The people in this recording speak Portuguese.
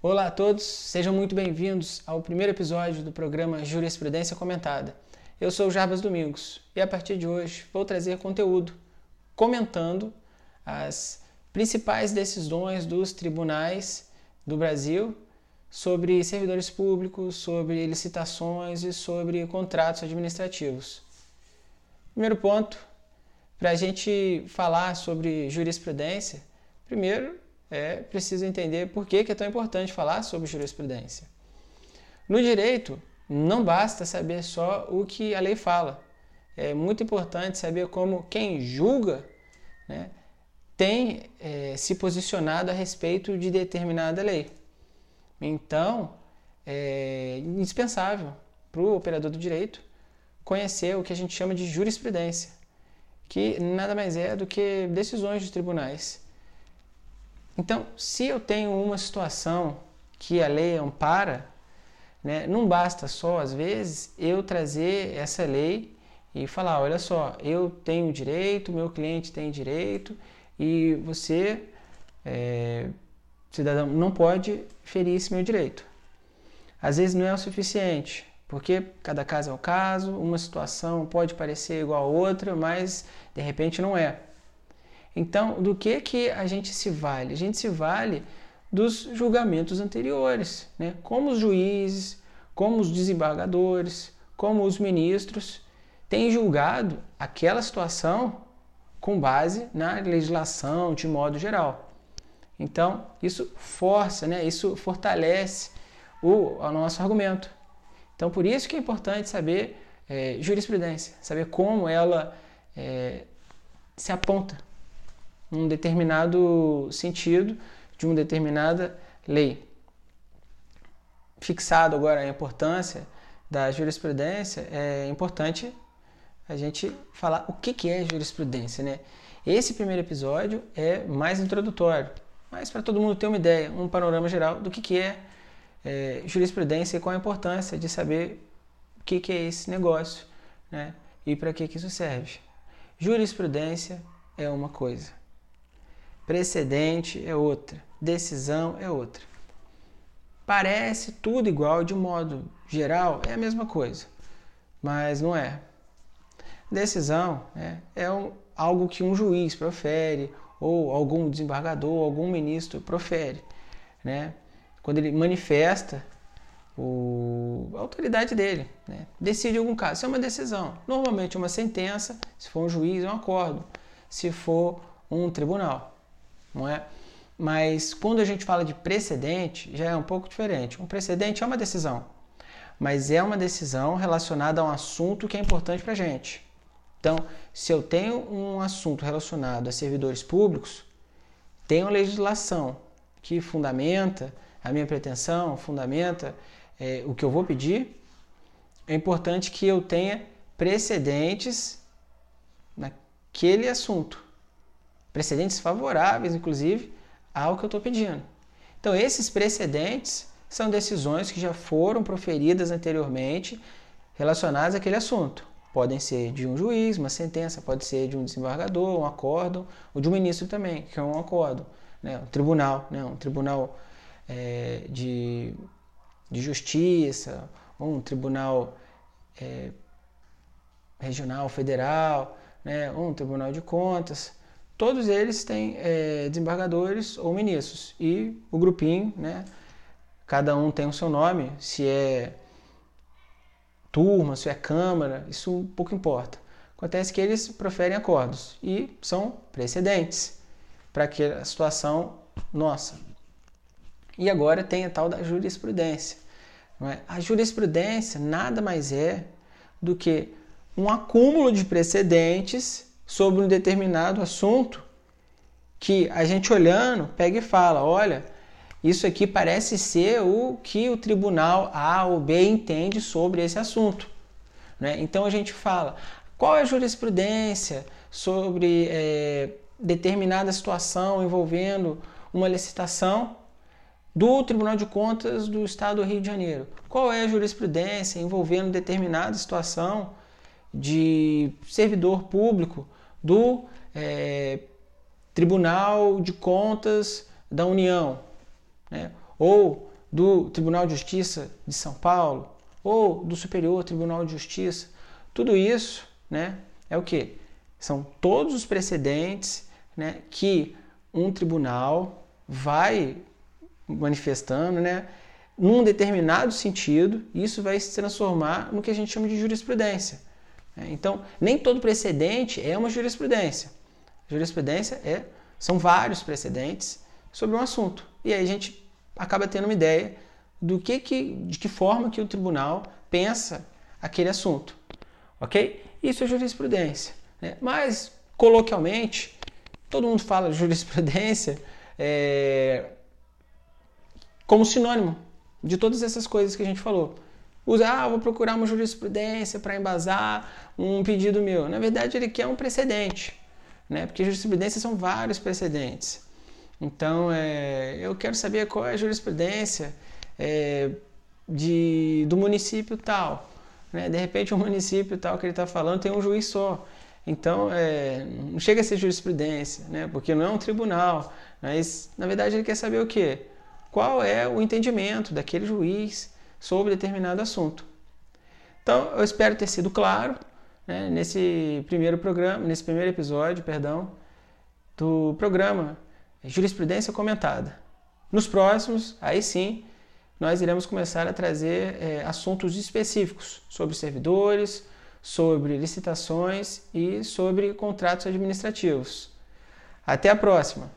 Olá a todos, sejam muito bem-vindos ao primeiro episódio do programa Jurisprudência Comentada. Eu sou Jarbas Domingos e a partir de hoje vou trazer conteúdo comentando as principais decisões dos tribunais do Brasil sobre servidores públicos, sobre licitações e sobre contratos administrativos. Primeiro ponto, para a gente falar sobre jurisprudência, primeiro é preciso entender por que, é tão importante falar sobre jurisprudência. No direito, não basta saber só o que a lei fala. É muito importante saber como quem julga né, tem é, se posicionado a respeito de determinada lei. Então, é indispensável para o operador do direito conhecer o que a gente chama de jurisprudência, que nada mais é do que decisões dos tribunais. Então, se eu tenho uma situação que a lei ampara, né, não basta só, às vezes, eu trazer essa lei e falar: olha só, eu tenho direito, meu cliente tem direito e você, é, cidadão, não pode ferir esse meu direito. Às vezes não é o suficiente, porque cada caso é um caso, uma situação pode parecer igual a outra, mas de repente não é. Então, do que que a gente se vale? A gente se vale dos julgamentos anteriores, né? Como os juízes, como os desembargadores, como os ministros têm julgado aquela situação com base na legislação de modo geral. Então, isso força, né? isso fortalece o, o nosso argumento. Então, por isso que é importante saber é, jurisprudência, saber como ela é, se aponta num determinado sentido de uma determinada lei. Fixado agora a importância da jurisprudência, é importante a gente falar o que é jurisprudência, né? Esse primeiro episódio é mais introdutório, mas para todo mundo ter uma ideia, um panorama geral do que é é, jurisprudência e qual a importância de saber o que, que é esse negócio né? e para que, que isso serve. Jurisprudência é uma coisa, precedente é outra, decisão é outra. Parece tudo igual, de modo geral, é a mesma coisa, mas não é. Decisão né, é um, algo que um juiz profere, ou algum desembargador, algum ministro profere. Né? quando ele manifesta o, a autoridade dele, né? decide algum caso. Isso é uma decisão. Normalmente uma sentença, se for um juiz, é um acordo, se for um tribunal, não é? Mas quando a gente fala de precedente, já é um pouco diferente. Um precedente é uma decisão, mas é uma decisão relacionada a um assunto que é importante para a gente. Então, se eu tenho um assunto relacionado a servidores públicos, uma legislação que fundamenta a minha pretensão, fundamenta é, o que eu vou pedir, é importante que eu tenha precedentes naquele assunto. Precedentes favoráveis, inclusive, ao que eu estou pedindo. Então, esses precedentes são decisões que já foram proferidas anteriormente relacionadas àquele assunto. Podem ser de um juiz, uma sentença, pode ser de um desembargador, um acórdão, ou de um ministro também, que é um acórdão, né? um tribunal, né? um tribunal é, de, de justiça, ou um tribunal é, regional, federal, né, ou um tribunal de contas, todos eles têm é, desembargadores ou ministros. E o grupinho, né, cada um tem o seu nome, se é turma, se é câmara, isso pouco importa. Acontece que eles proferem acordos e são precedentes para aquela situação nossa. E agora tem a tal da jurisprudência. É? A jurisprudência nada mais é do que um acúmulo de precedentes sobre um determinado assunto que a gente olhando pega e fala: olha, isso aqui parece ser o que o tribunal A ou B entende sobre esse assunto. Né? Então a gente fala: qual é a jurisprudência sobre é, determinada situação envolvendo uma licitação do Tribunal de Contas do Estado do Rio de Janeiro. Qual é a jurisprudência envolvendo determinada situação de servidor público do é, Tribunal de Contas da União? Né? Ou do Tribunal de Justiça de São Paulo ou do Superior Tribunal de Justiça. Tudo isso né, é o que? São todos os precedentes né, que um tribunal vai manifestando né, num determinado sentido, e isso vai se transformar no que a gente chama de jurisprudência. Então, nem todo precedente é uma jurisprudência. Jurisprudência é, são vários precedentes sobre um assunto. E aí a gente acaba tendo uma ideia do que, que de que forma que o tribunal pensa aquele assunto. Ok? Isso é jurisprudência. Né? Mas, coloquialmente, todo mundo fala jurisprudência é, como sinônimo de todas essas coisas que a gente falou. Usar, ah, vou procurar uma jurisprudência para embasar um pedido meu. Na verdade, ele quer um precedente né? Porque jurisprudência são vários precedentes. Então, é, eu quero saber qual é a jurisprudência é, de, do município tal. Né? De repente, o município tal que ele está falando tem um juiz só. Então, é, não chega a ser jurisprudência, né? porque não é um tribunal. Mas, na verdade, ele quer saber o quê? Qual é o entendimento daquele juiz sobre determinado assunto. Então, eu espero ter sido claro né, nesse primeiro programa, nesse primeiro episódio, perdão, do programa Jurisprudência Comentada. Nos próximos, aí sim, nós iremos começar a trazer é, assuntos específicos sobre servidores, sobre licitações e sobre contratos administrativos. Até a próxima!